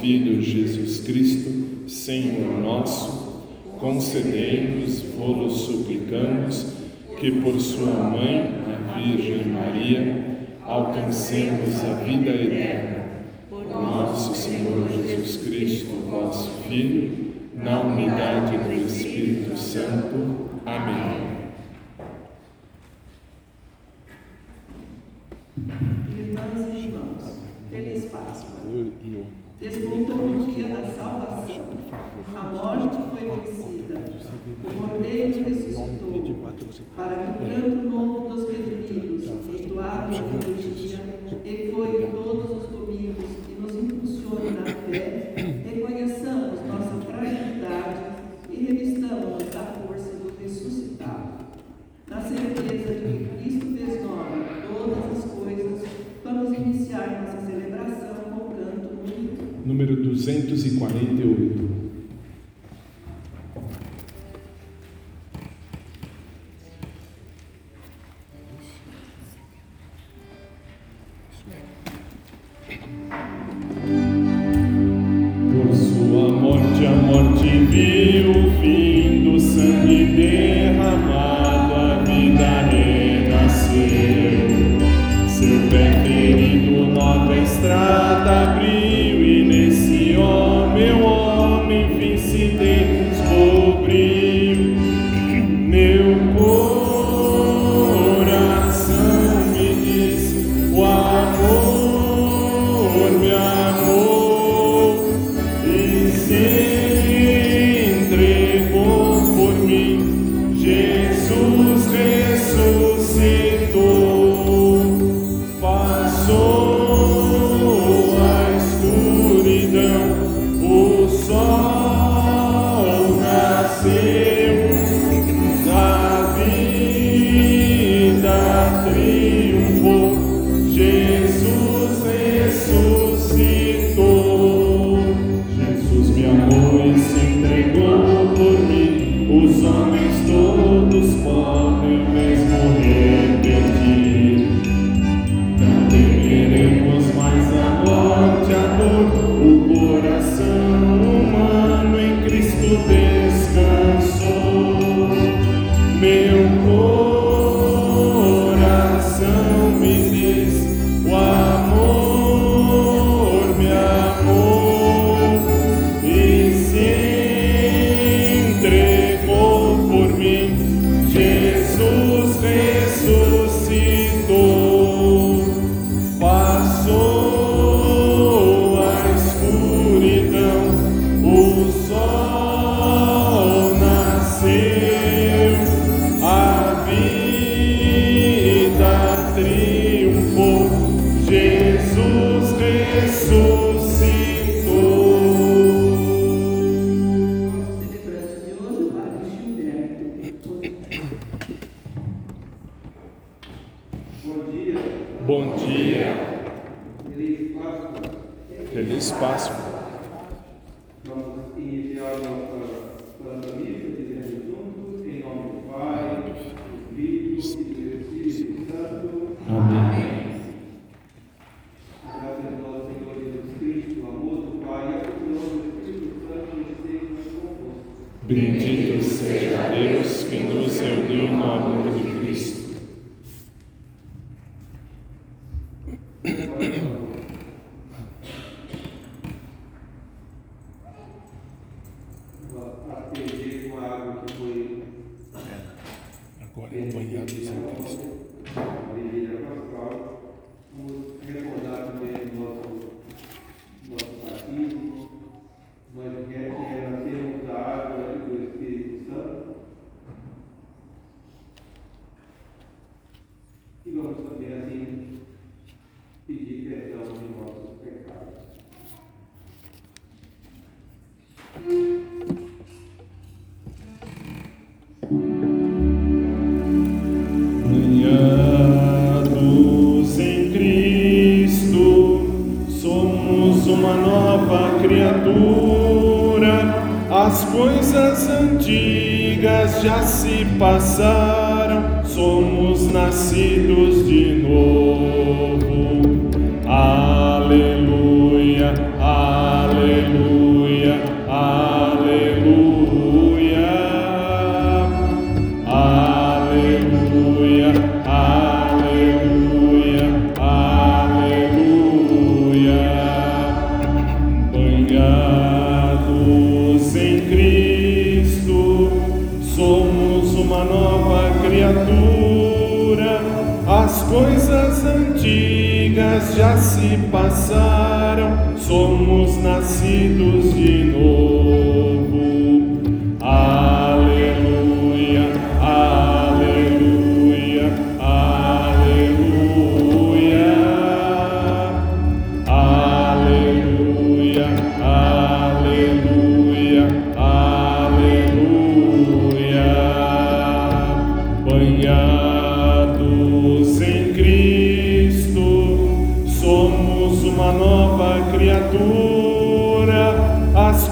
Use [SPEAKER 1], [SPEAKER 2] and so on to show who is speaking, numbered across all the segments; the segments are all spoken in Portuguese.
[SPEAKER 1] Filho Jesus Cristo, Senhor nosso, concedei-nos, vos suplicamos, que por sua mãe, a Virgem Maria, alcancemos a vida eterna. Por nosso Senhor Jesus Cristo, vosso Filho, na unidade do Espírito Santo. Amém.
[SPEAKER 2] Irmãs e irmãos, feliz Páscoa. Desmontou o dia da salvação. A morte foi vencida. O Cordeiro ressuscitou para que o canto novo dos peregrinos, dia, na liturgia, ecoe todos os domingos e nos impulsione na fé, reconheçamos nossa fragilidade e revistamos a força do ressuscitado. Na certeza de
[SPEAKER 1] número 248.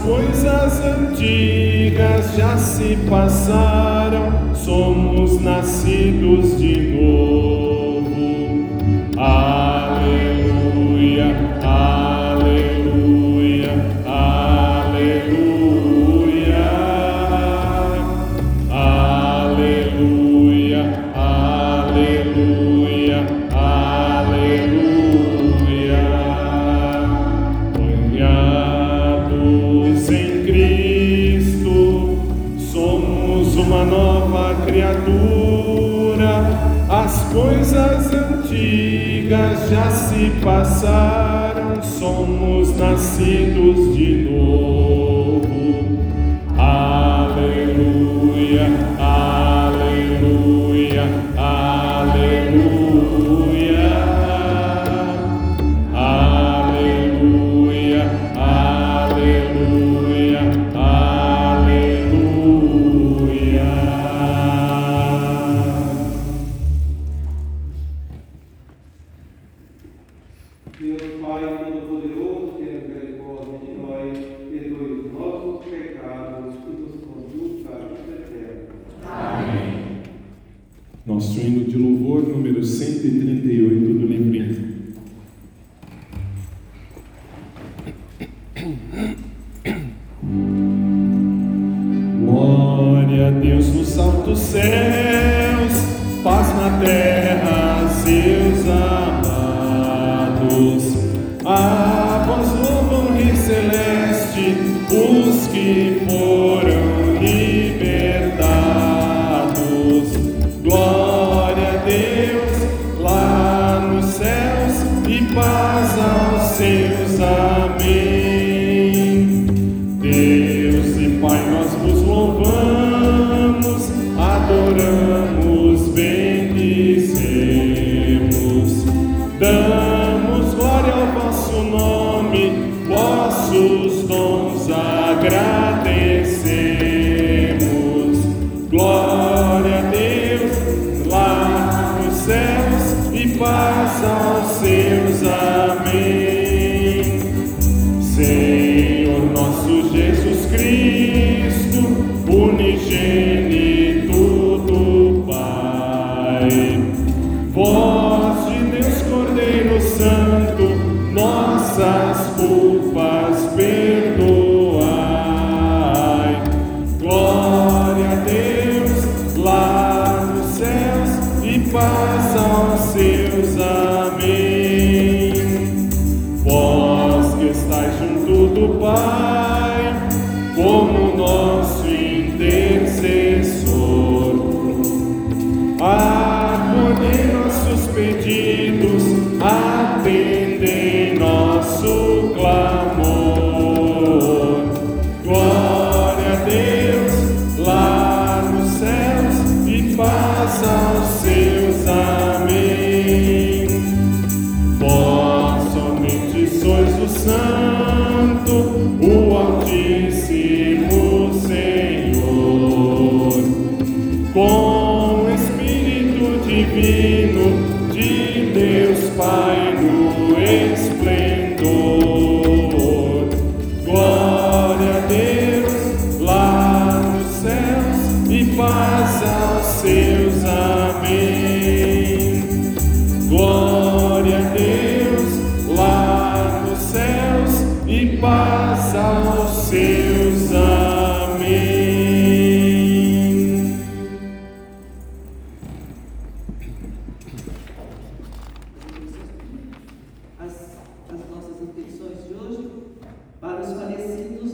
[SPEAKER 1] Coisas antigas já se passaram, somos nascidos de novo. já se passaram, somos nascidos de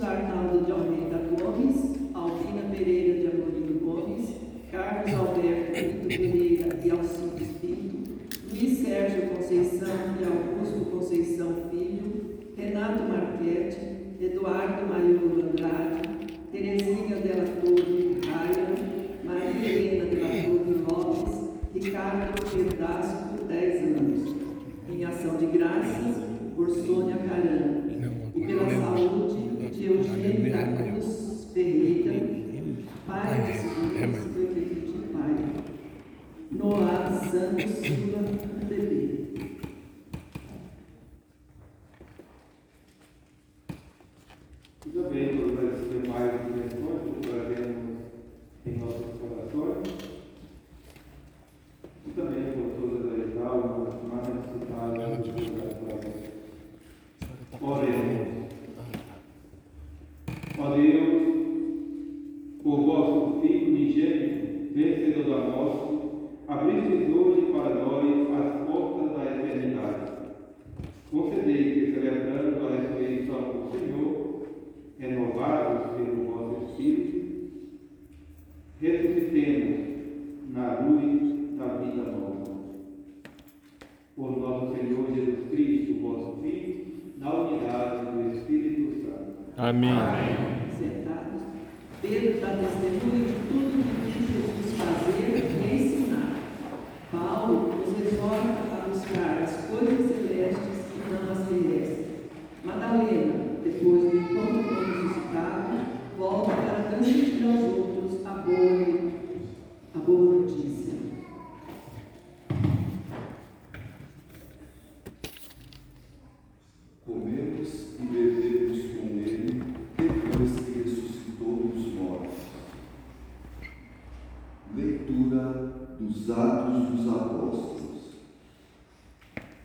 [SPEAKER 1] Arnaldo de Almeida Gomes, Alvina Pereira de
[SPEAKER 3] Amorim Gomes, Carlos Alberto Pinto Pereira e
[SPEAKER 1] Alcides Pinto, Luiz Sérgio Conceição e
[SPEAKER 4] Augusto Conceição Filho, Renato Marquete, Eduardo Maiolo Andrade,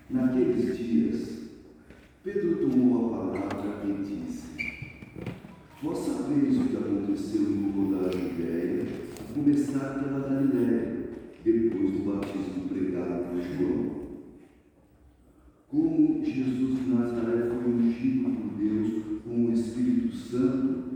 [SPEAKER 4] Naqueles dias, Pedro tomou a palavra e disse: Vós sabeis o que aconteceu no mundo da Judéia, a começar pela Galiléia, depois do batismo pregado por João. Como Jesus de Nazaré foi ungido por Deus com o Espírito Santo,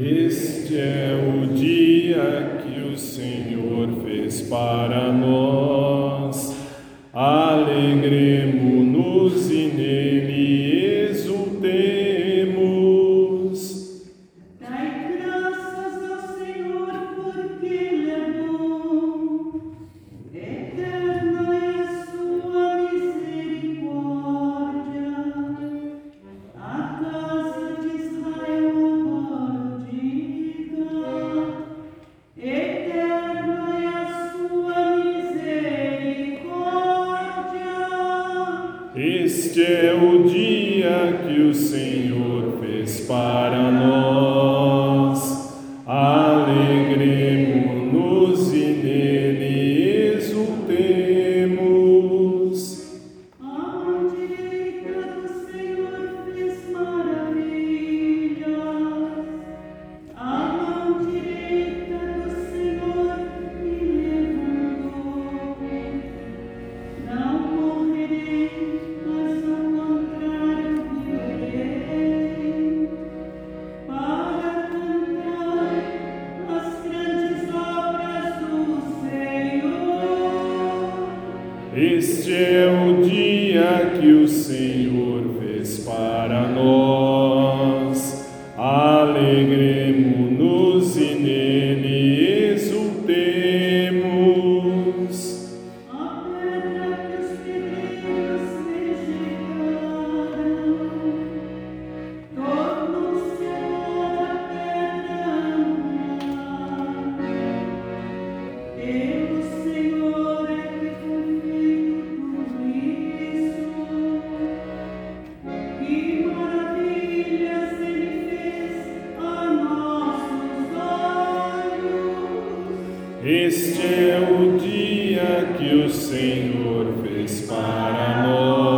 [SPEAKER 1] Este é o dia que o Senhor fez para nós.
[SPEAKER 5] Senhor fez para nós.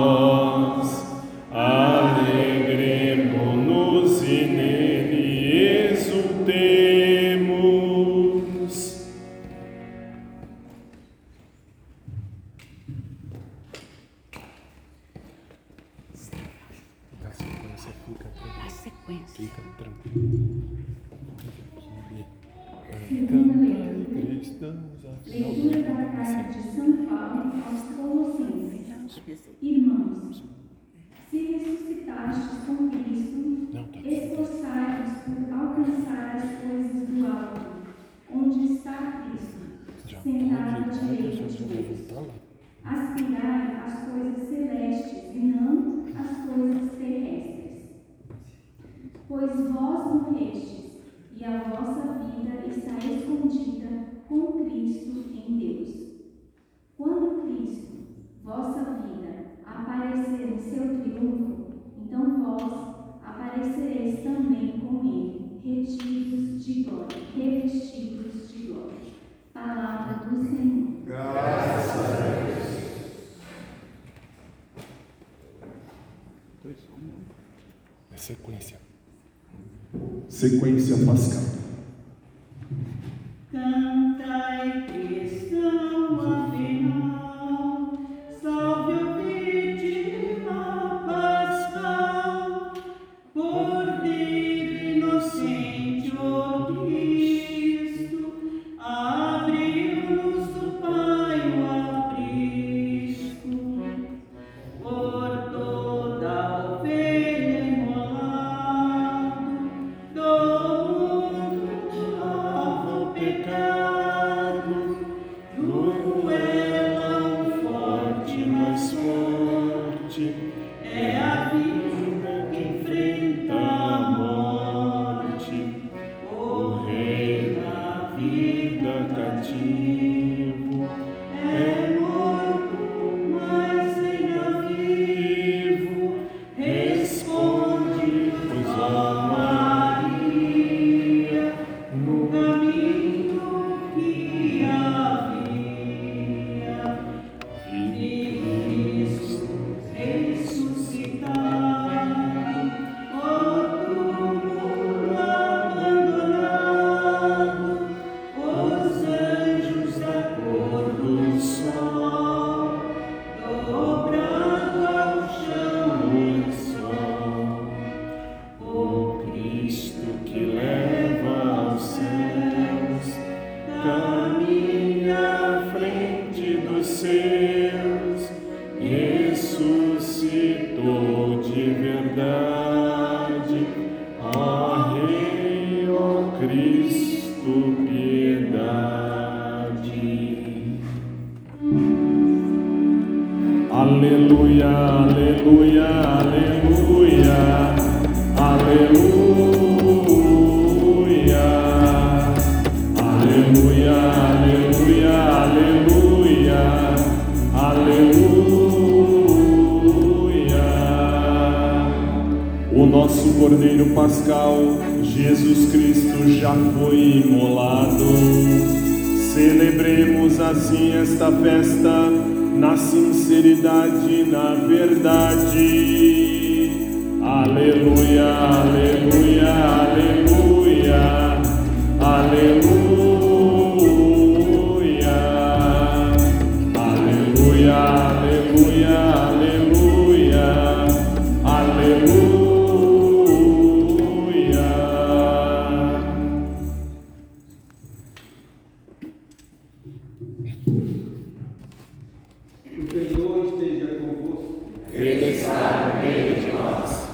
[SPEAKER 6] It
[SPEAKER 5] is stand great loss.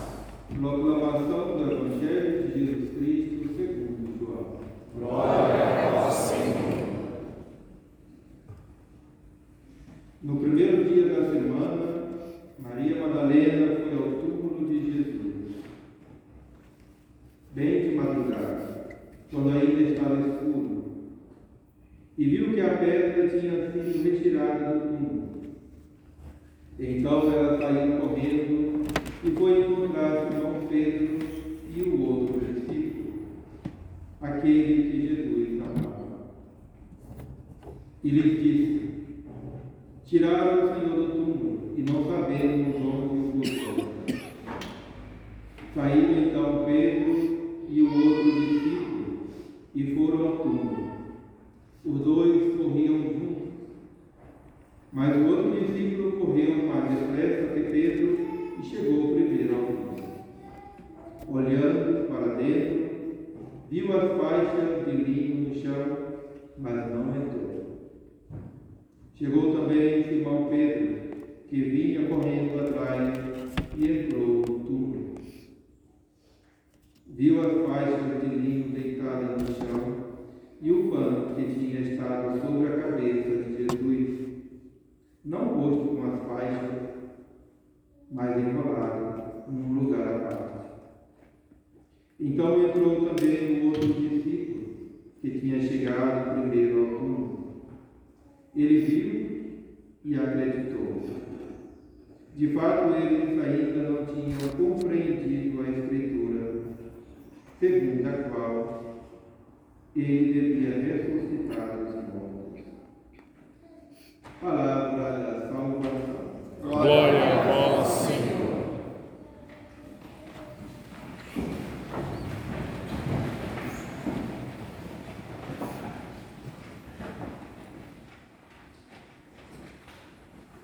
[SPEAKER 5] Lord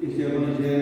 [SPEAKER 5] esse é
[SPEAKER 7] Evangelho.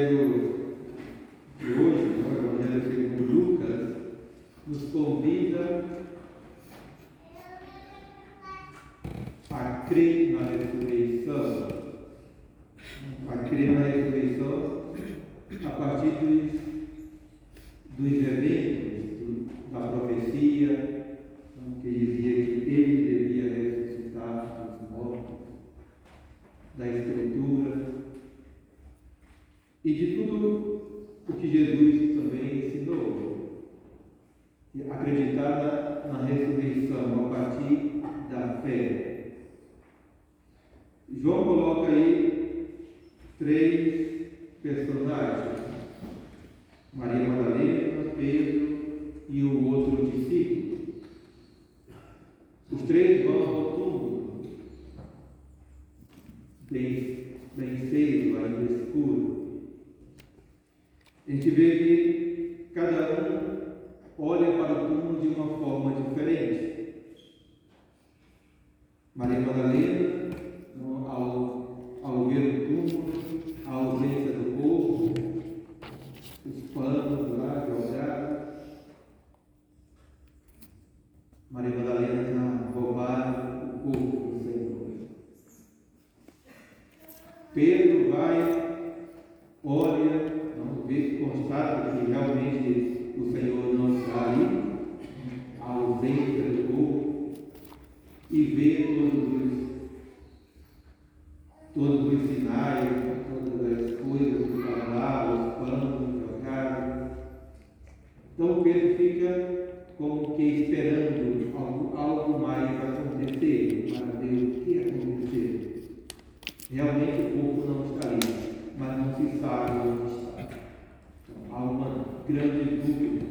[SPEAKER 7] grande número.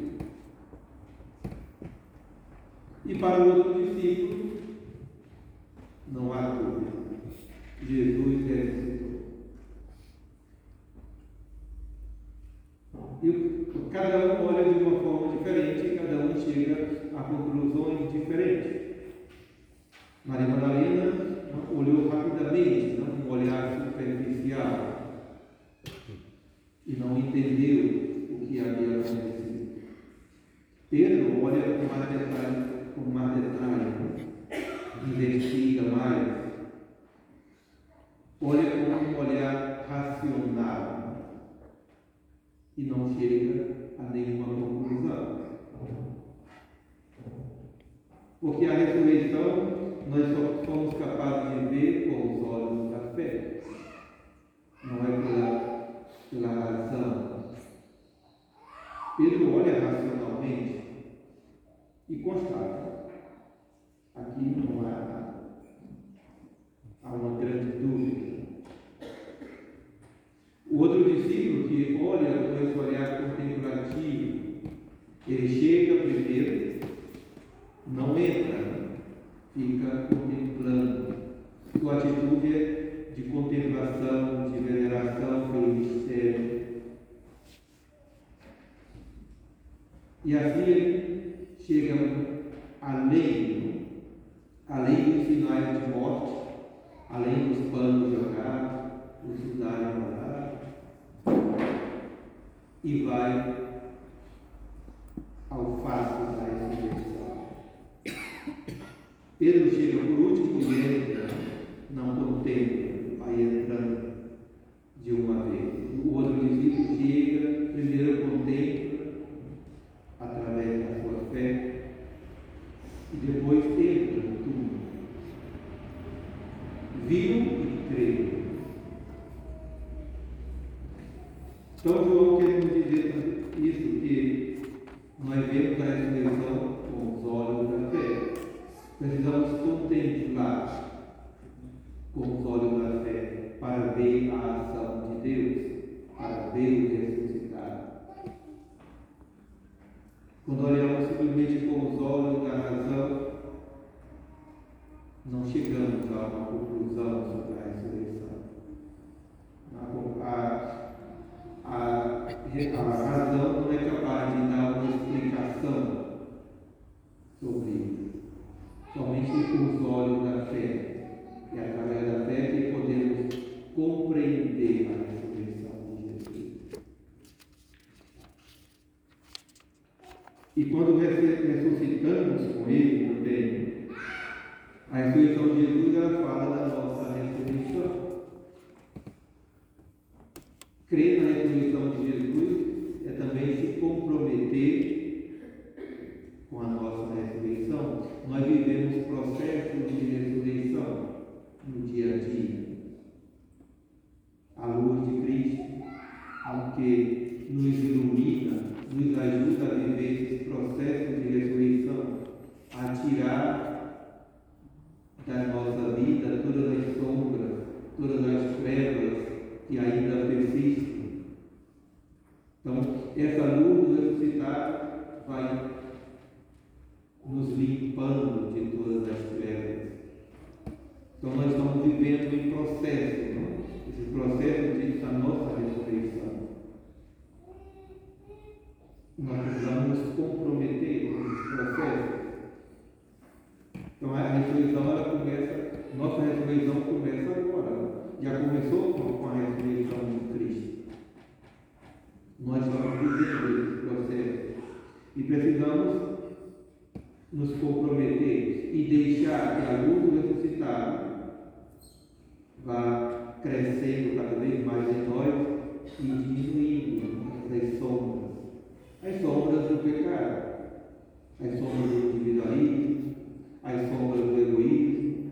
[SPEAKER 7] E para o outro discípulo, não há dúvida. Jesus é Senhor. E cada um olha de uma forma diferente cada um chega a conclusões diferentes. Maria Madalena olhou rapidamente, não um olhar superficial, e não entendeu que havia acontecido. Pedro olha com mais detalhe, com mais detalhe, investiga mais, olha com um olhar racional e não chega a nenhuma conclusão. Porque a ressurreição nós só somos capazes de ver com os olhos da fé, não é pela, pela razão ele olha racionalmente e constata: aqui não há nada. Há uma grande dúvida. O outro discípulo que olha com esse olhar contemplativo, ele chega primeiro, não entra, fica contemplando. Sua atitude é de contemplação, de veneração, E assim ele chega além, além dos sinais de morte, além dos panos jogados, os sudários mandados, e vai ao fato da ressurreição. Pedro chega por último e entra, não contempla, vai entrando de uma vez. O outro discípulo chega, primeiro contempla, através da sua fé, e depois entra no túmulo. Viu e creu. Então João quer nos dizer isso, que nós vemos a ressurreição com os olhos da fé. Precisamos contemplar com os olhos da fé para ver a ação de Deus, para ver o ressuscitado. Quando olhamos simplesmente com os olhos da razão, não chegamos a uma conclusão sobre a ressurreição. A, a, a, a razão não é capaz de dar uma explicação sobre isso. Somente os olhos da fé. E através da fé que podemos compreender a ressurreição de Jesus. E quando ressuscitamos com Ele também, a ressurreição de Jesus ela fala da nossa ressurreição. Crer na ressurreição de Jesus é também se comprometer com a nossa ressurreição. Nós vivemos processos de ressurreição no dia a dia. A luz de Cristo, aunque nos ilumina, nos ajuda a viver esses processos de ressurreição, a tirar da nossa vida todas as sombras, todas as trevas que ainda persistem. Então, essa luz do ressuscitado vai nos limpando de todas as trevas. Então, nós estamos vivendo em processo, não? esse processo de, da nossa ressurreição. Nós precisamos nos comprometer com esse processo. Então, a ressurreição ela começa, nossa ressurreição começa agora. Já começou com a ressurreição de Cristo. Nós estamos vivendo esse processo. E precisamos nos comprometer e deixar que a luz do ressuscitado vá crescendo cada vez mais em nós e diminuindo as sombras. As sombras do pecado, as sombras do individualismo, as sombras do egoísmo,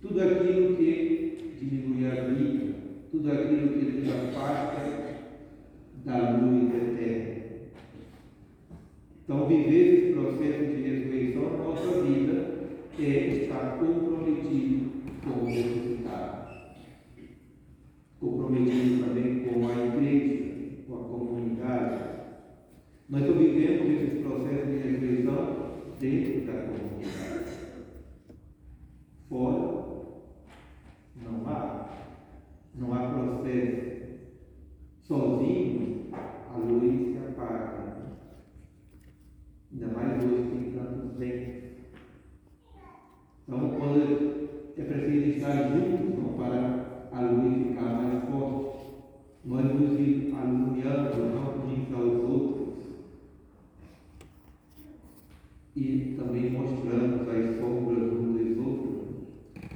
[SPEAKER 7] tudo aquilo que diminui a vida, tudo aquilo que nos afasta da luz eterna. Então, viver esse processo de ressurreição na nossa vida é estar comprometido com o ressuscitado. Comprometido também com a igreja, com a comunidade. Nós só vivemos esses processos de ressurreição dentro da comunidade. Fora, não há. Não há processo. Sozinho, a luz se apaga. Ainda mais hoje tem tantos ventos. Então, quando é preciso estar juntos não, para a luz ficar mais forte, nós nos iluminamos não, uns aos outros e também mostramos as sombras uns dos outros.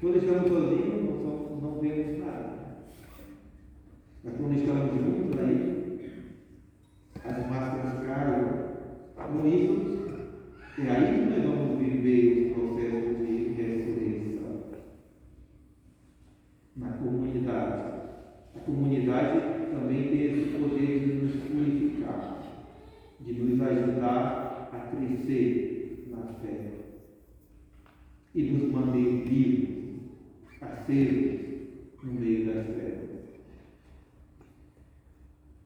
[SPEAKER 7] Quando estamos sozinhos, não vemos nada. Mas quando estamos juntos, aí as máscaras caem. Isso, é aí nós vamos viver o processo de ressurreição. Na comunidade. A comunidade também tem esse poder de nos purificar, de nos ajudar a crescer na fé e nos manter vivos, acesos no meio das trevas.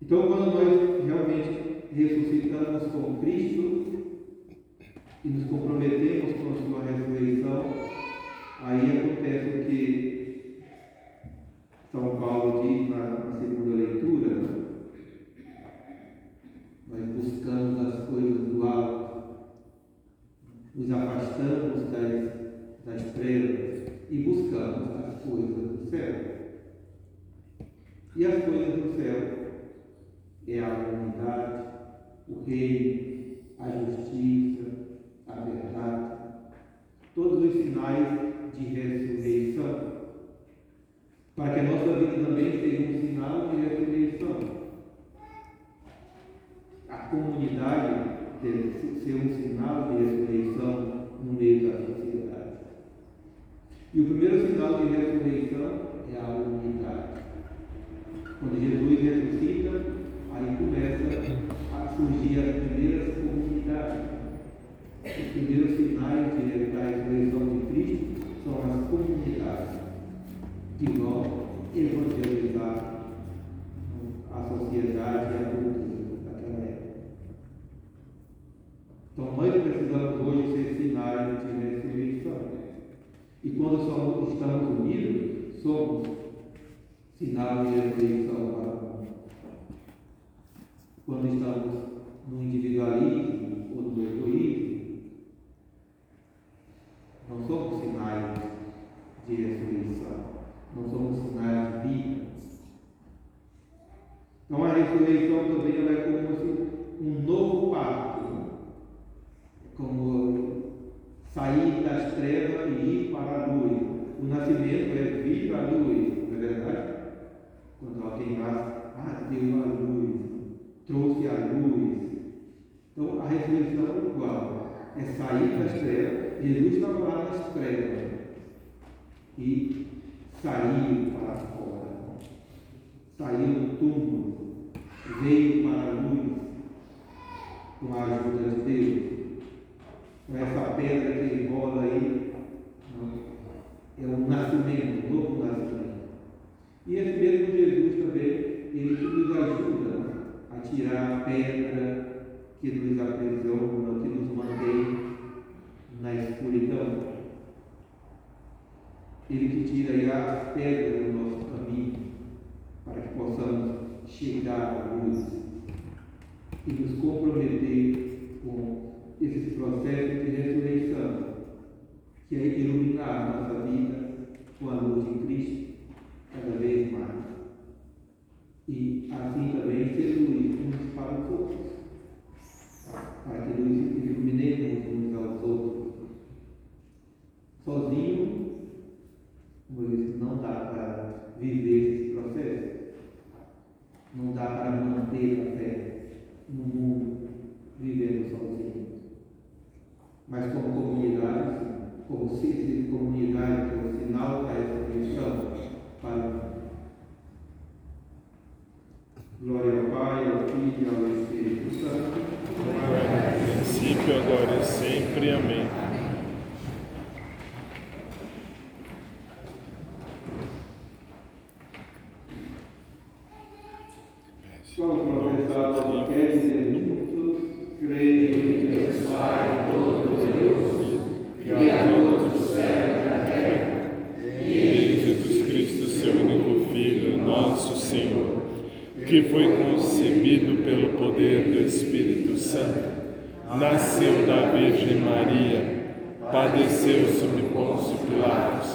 [SPEAKER 7] Então, quando nós realmente ressuscitamos com Cristo e nos comprometemos com a sua ressurreição, aí acontece o que São Paulo diz na, segunda leitura. Nós buscamos as coisas do alto, nos afastamos das, das trevas e buscamos as coisas do céu. E as coisas do céu é a humanidade, o reino, a justiça, a verdade, todos os sinais de ressurreição, para que a nossa vida também seja um sinal de ressurreição. A comunidade deve ser um sinal de ressurreição no meio da sociedade. E o primeiro sinal de ressurreição é a unidade. Quando Jesus ressuscita, aí começa surgir as primeiras comunidades. Os primeiros sinais de, da ressurreição de Cristo são as comunidades que vão evangelizar a sociedade e a cultura daquela época. Então nós precisamos hoje ser sinais de ressurreição. E quando somos, estamos unidos, somos sinal de ressurreição para quando estamos no individualismo ou no egoísmo, não somos sinais de ressurreição, não somos sinais de vida. Então a ressurreição também ela é como se um novo pacto, como sair das trevas e ir para a luz. O nascimento é vir para a luz, não é verdade? Quando alguém nasce, ah, deu a luz trouxe a luz. Então a ressurreição é igual. É sair das trevas. Jesus estava lá nas trevas e saiu para fora. Saiu do túmulo, veio para a luz com a ajuda de Deus. Com essa pedra que rola aí, é um nascimento, um novo nascimento. E esse mesmo Jesus também, ele nos ajuda a tirar a pedra que nos aprisiona, que nos mantém na escuridão. Ele que tira as pedras do nosso caminho para que possamos chegar à luz e nos comprometer com esse processo de ressurreição, que é iluminar nossa vida com a luz de Cristo cada vez mais e assim também ser luz uns para os outros, para que nos iluminemos uns aos outros. Sozinho, não dá para viver esse processo, não dá para manter a fé no mundo vivendo sozinho. Mas como comunidade, como se comunidade, como sinal da ressurreição para Glória ao Pai, ao Filho e ao Espírito Santo.
[SPEAKER 1] Princípio, agora e sempre. Amém.
[SPEAKER 7] Vamos professar o que quer dizer juntos, creio em Deus Pai Todo-Poderoso, Criador do céu e da terra,
[SPEAKER 1] e em Jesus Cristo, seu único Filho, nosso Senhor que foi concebido pelo poder do Espírito Santo, nasceu da Virgem Maria, padeceu sob Pôncio Pilatos,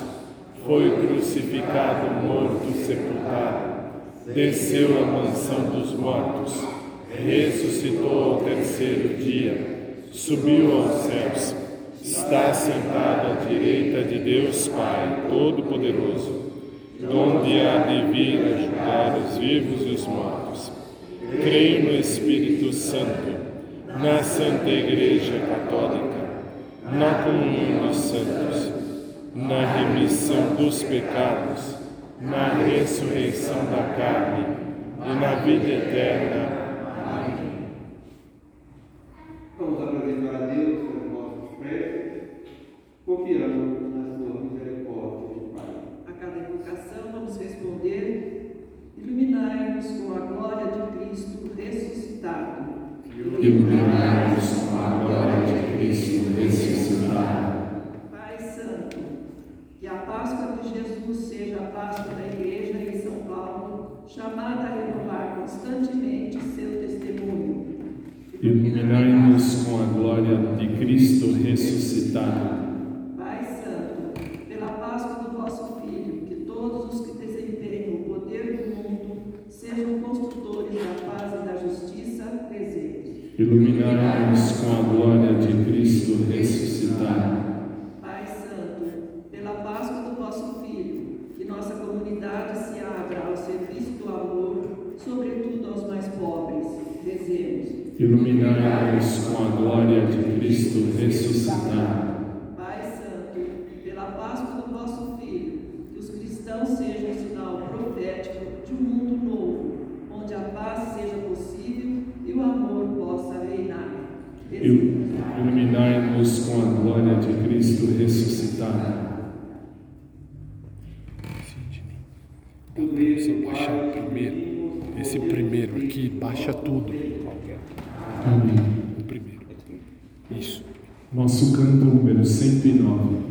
[SPEAKER 1] foi crucificado, morto, sepultado, desceu à mansão dos mortos, ressuscitou ao terceiro dia, subiu aos céus, está sentado à direita de Deus Pai Todo-Poderoso donde há de vir a julgar os vivos e os mortos. Creio no Espírito Santo, na Santa Igreja Católica, na comunhão dos santos, na remissão dos pecados, na ressurreição da carne e na vida eterna. Amém.
[SPEAKER 7] Vamos apresentar a Deus os nossos preces, confiando
[SPEAKER 2] vamos responder: Iluminai-nos com a glória
[SPEAKER 1] e com a glória de Cristo ressuscitado.
[SPEAKER 2] Pai Santo, que a Páscoa de Jesus seja a Páscoa da Igreja em São Paulo, chamada a renovar constantemente seu testemunho.
[SPEAKER 1] Iluminai-nos com a glória de Cristo ressuscitado iluminai-nos com a glória de Cristo ressuscitado.
[SPEAKER 2] Pai Santo, pela Páscoa do vosso Filho, que nossa comunidade se abra ao serviço do amor, sobretudo aos mais pobres, Desejamos.
[SPEAKER 1] Iluminai-nos com a glória de Cristo ressuscitado. 109.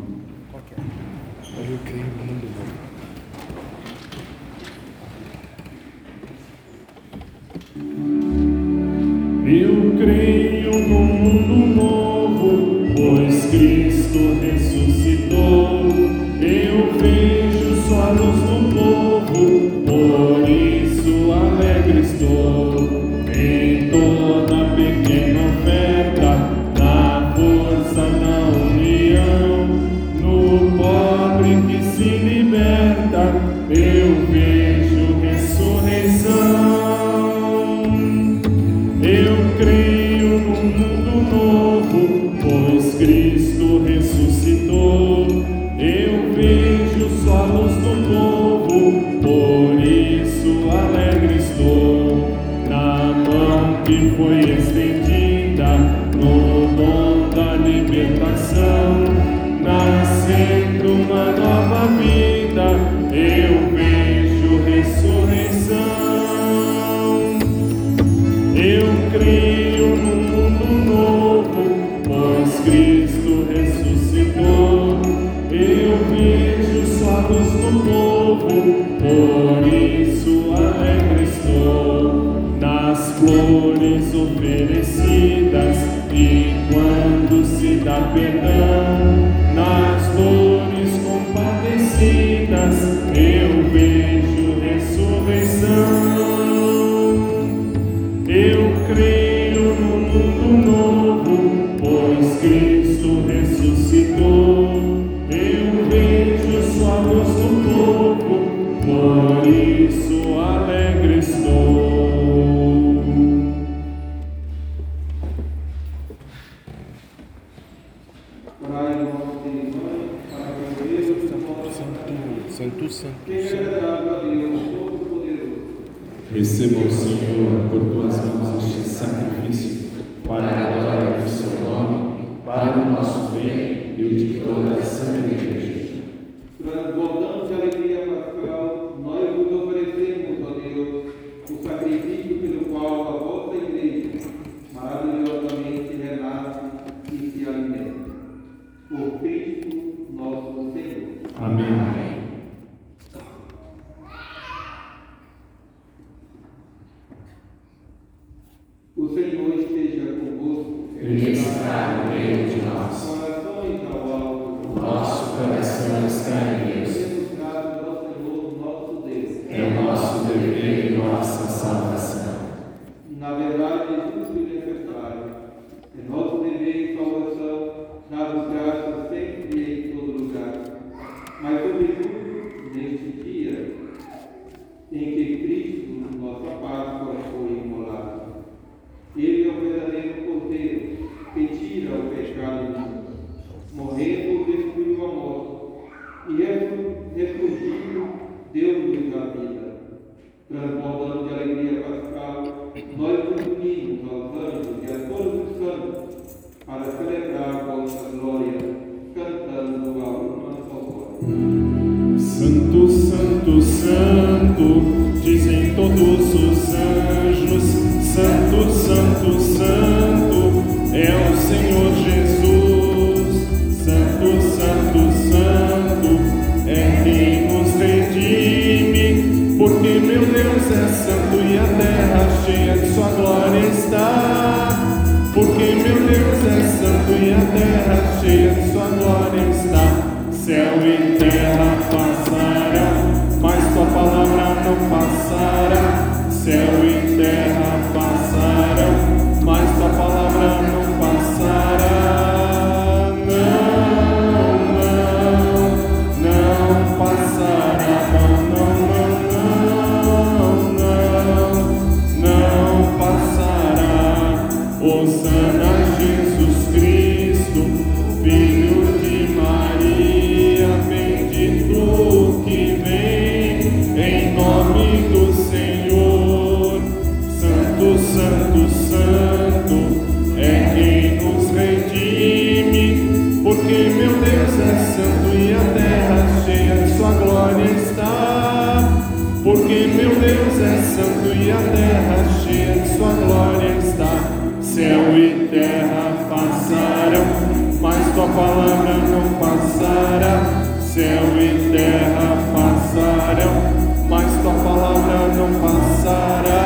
[SPEAKER 7] Não passará.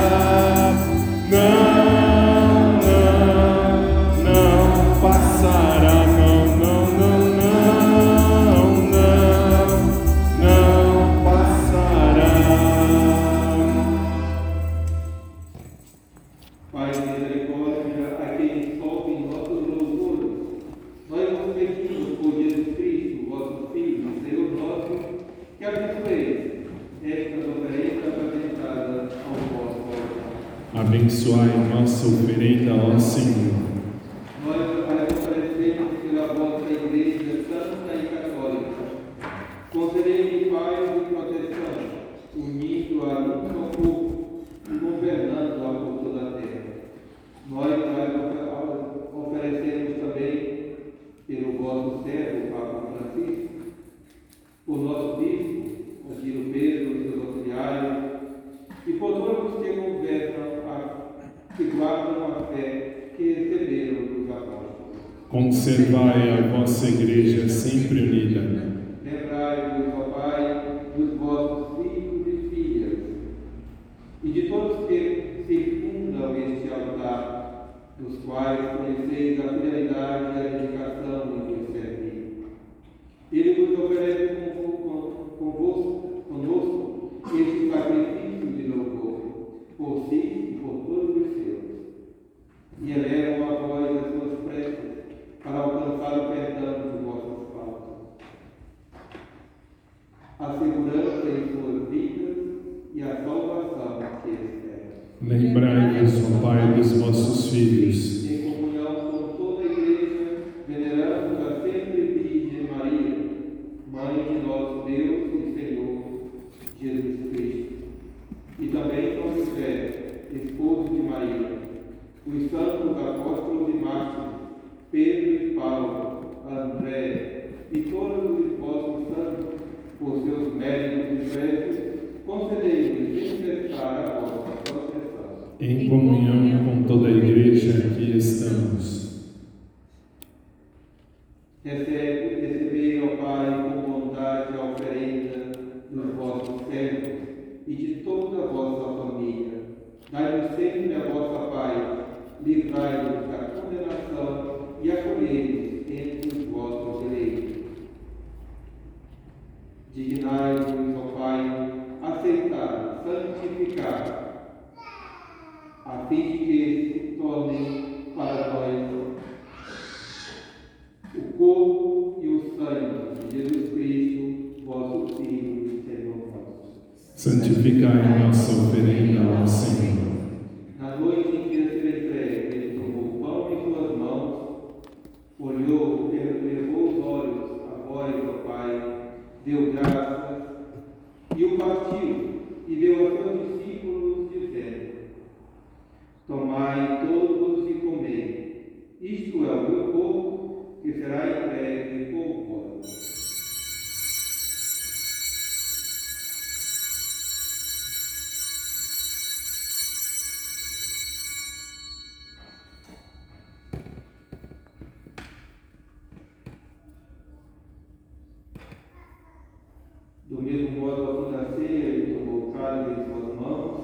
[SPEAKER 7] Do
[SPEAKER 8] mesmo modo, ao fim da ceia, ele tomou o
[SPEAKER 7] cálice em suas mãos,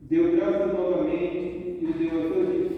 [SPEAKER 7] deu graças novamente e o deu a seus discípulos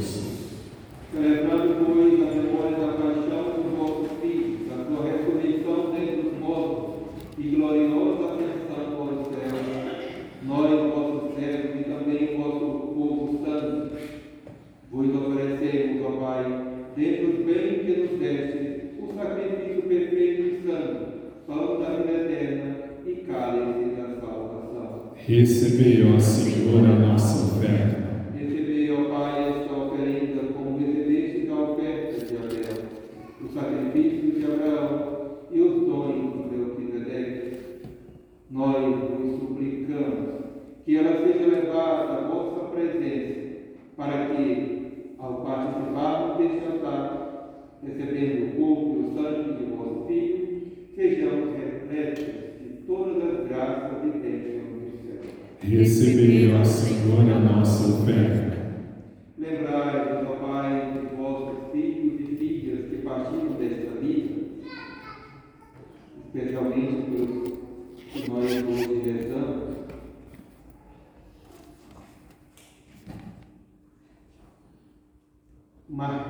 [SPEAKER 7] especialmente que nós irmãos rezamos, mas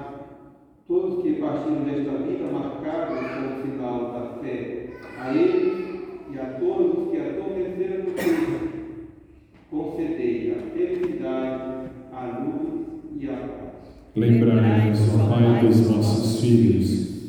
[SPEAKER 7] todos que partiram desta vida marcados com o sinal da fé, a eles e a todos que adormeceram no Cristo, concedei a felicidade, a luz e a paz.
[SPEAKER 1] Lembrai-nos, Pai dos
[SPEAKER 7] nossos filhos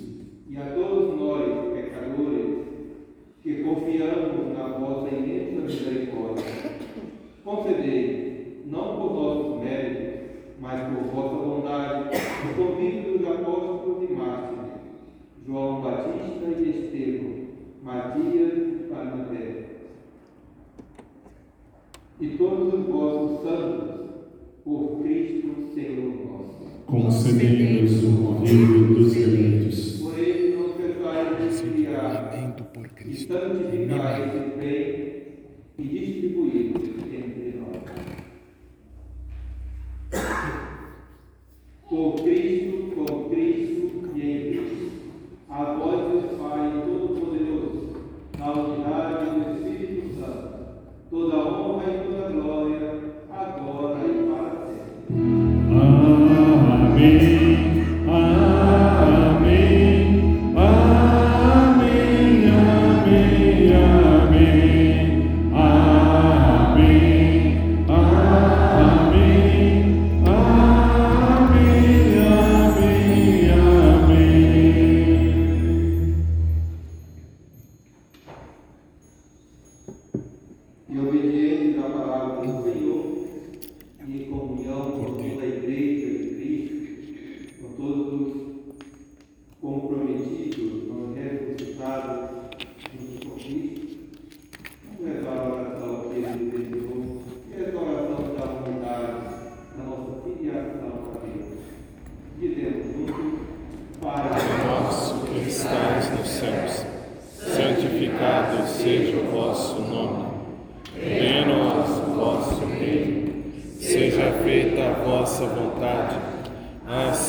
[SPEAKER 1] concedei-nos o morrer dos eleitos.
[SPEAKER 7] Por ele nos perdoai
[SPEAKER 9] e por Cristo.
[SPEAKER 7] Bem e de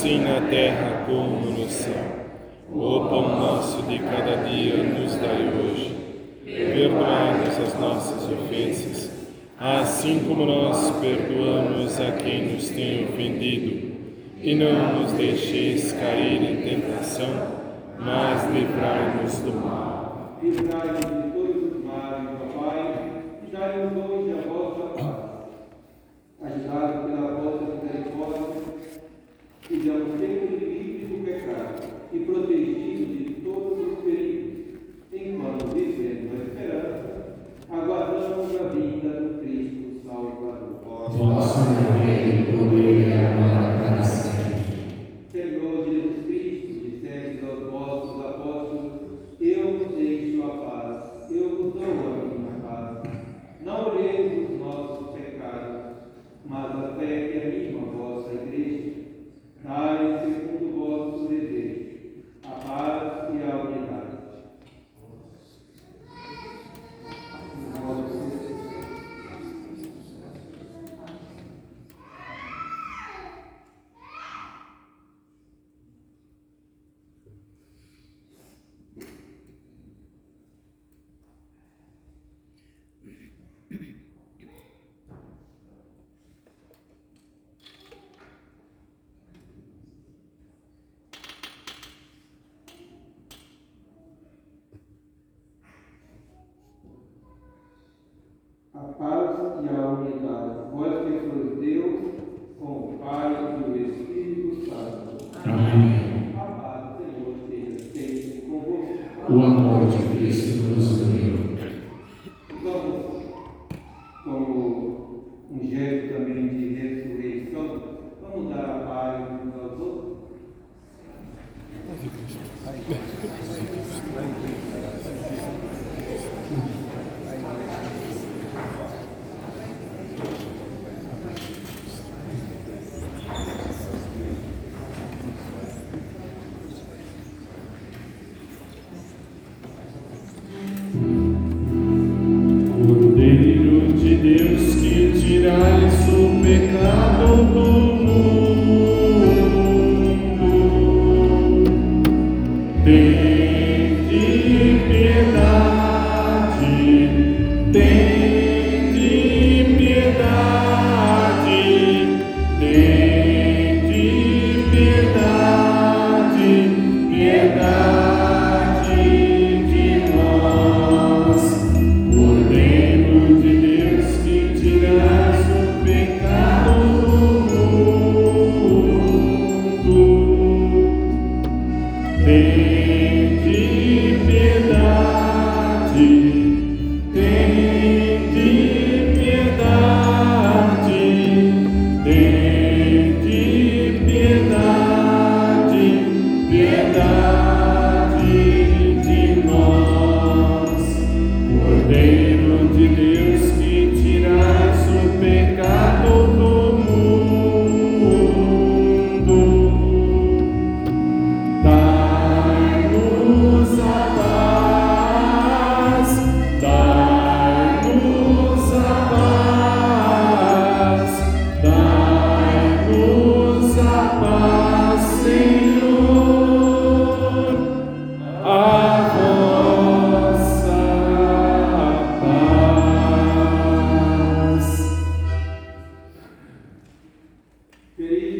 [SPEAKER 1] assim na terra como no céu. O pão nosso de cada dia nos dai hoje. Perdoai-nos as nossas ofensas, assim como nós perdoamos a quem nos tem ofendido. E não nos deixeis cair em tentação, mas livrai-nos do mal.
[SPEAKER 7] Livrai-nos de
[SPEAKER 10] todo o mal, Pai, e
[SPEAKER 1] dai-nos hoje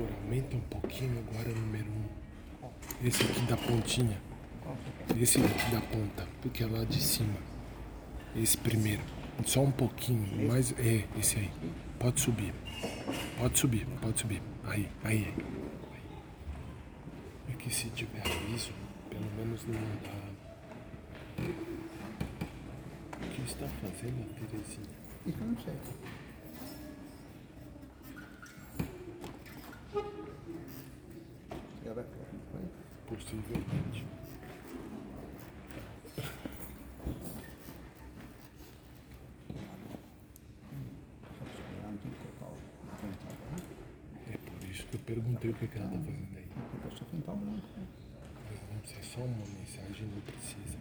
[SPEAKER 1] aumenta um pouquinho agora o número um. Esse aqui da pontinha. Esse daqui da ponta, porque é lá de cima. Esse primeiro. Só um pouquinho, mais. É, esse aí. Pode subir. Pode subir, pode subir. Aí, aí. É que se tiver aviso, pelo menos não dá. O que está fazendo a Terezinha?
[SPEAKER 9] Isso não sei.
[SPEAKER 1] Possivelmente. É por isso que eu perguntei o que, que ela está fazendo aí. Não sei, só uma mensagem não precisa.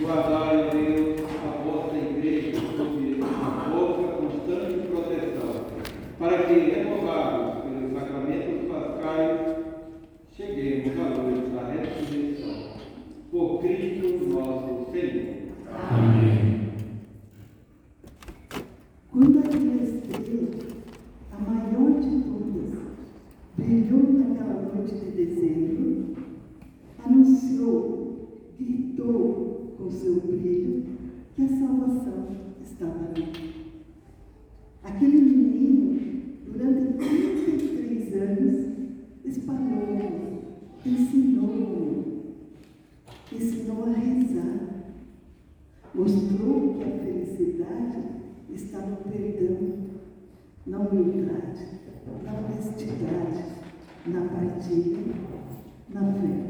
[SPEAKER 7] Guardai, ó Deus, a vossa igreja sob a vossa constante proteção, para que, renovados pelos sacramentos pascais, cheguemos à luz da ressurreição. Por Cristo nosso Senhor.
[SPEAKER 2] Quando aquela estrela, a maior de todas, brilhou naquela noite de dezembro, anunciou, gritou com seu brilho que a salvação estava ali. Está no perdão, na humildade, na honestidade, na partilha, na fé.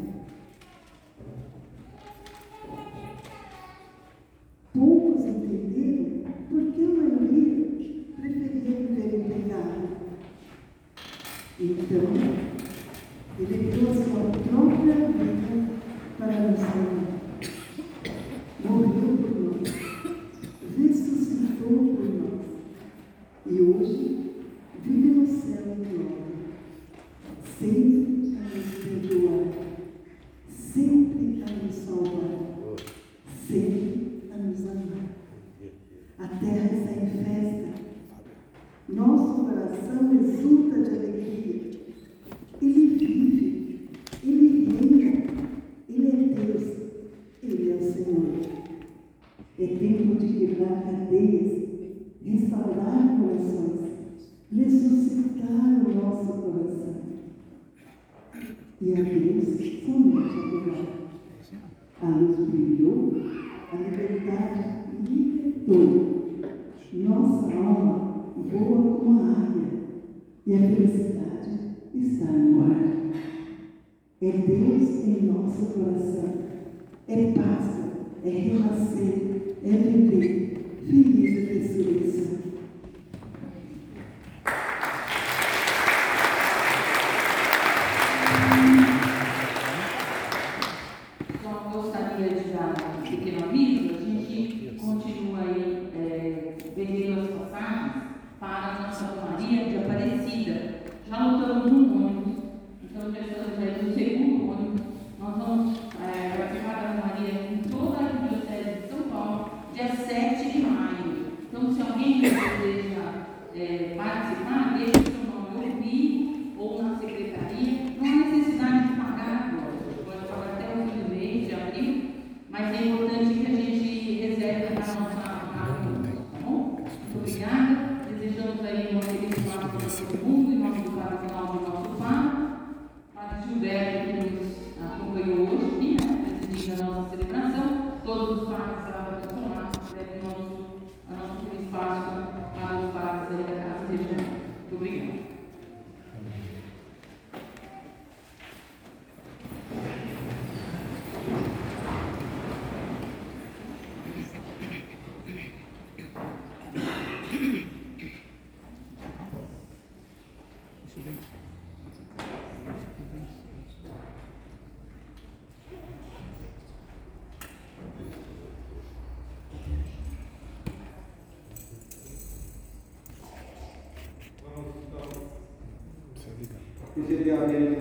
[SPEAKER 7] 天亮天。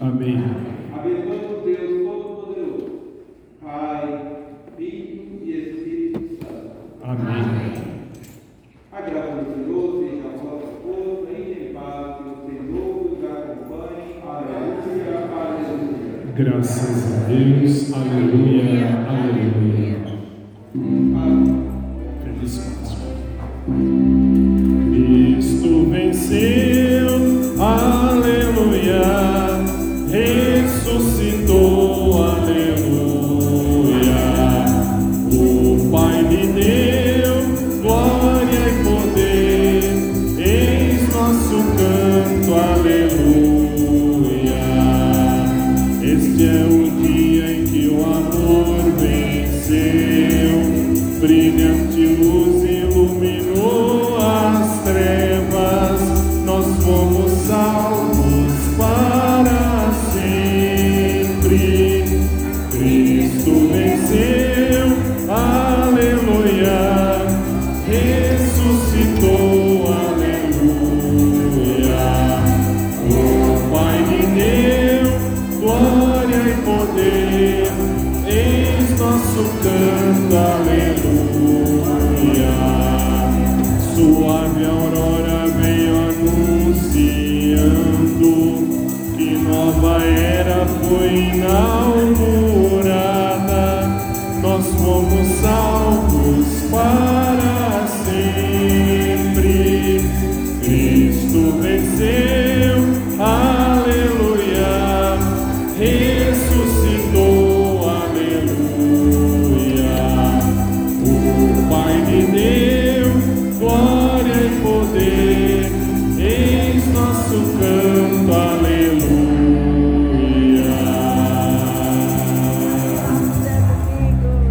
[SPEAKER 1] Amém.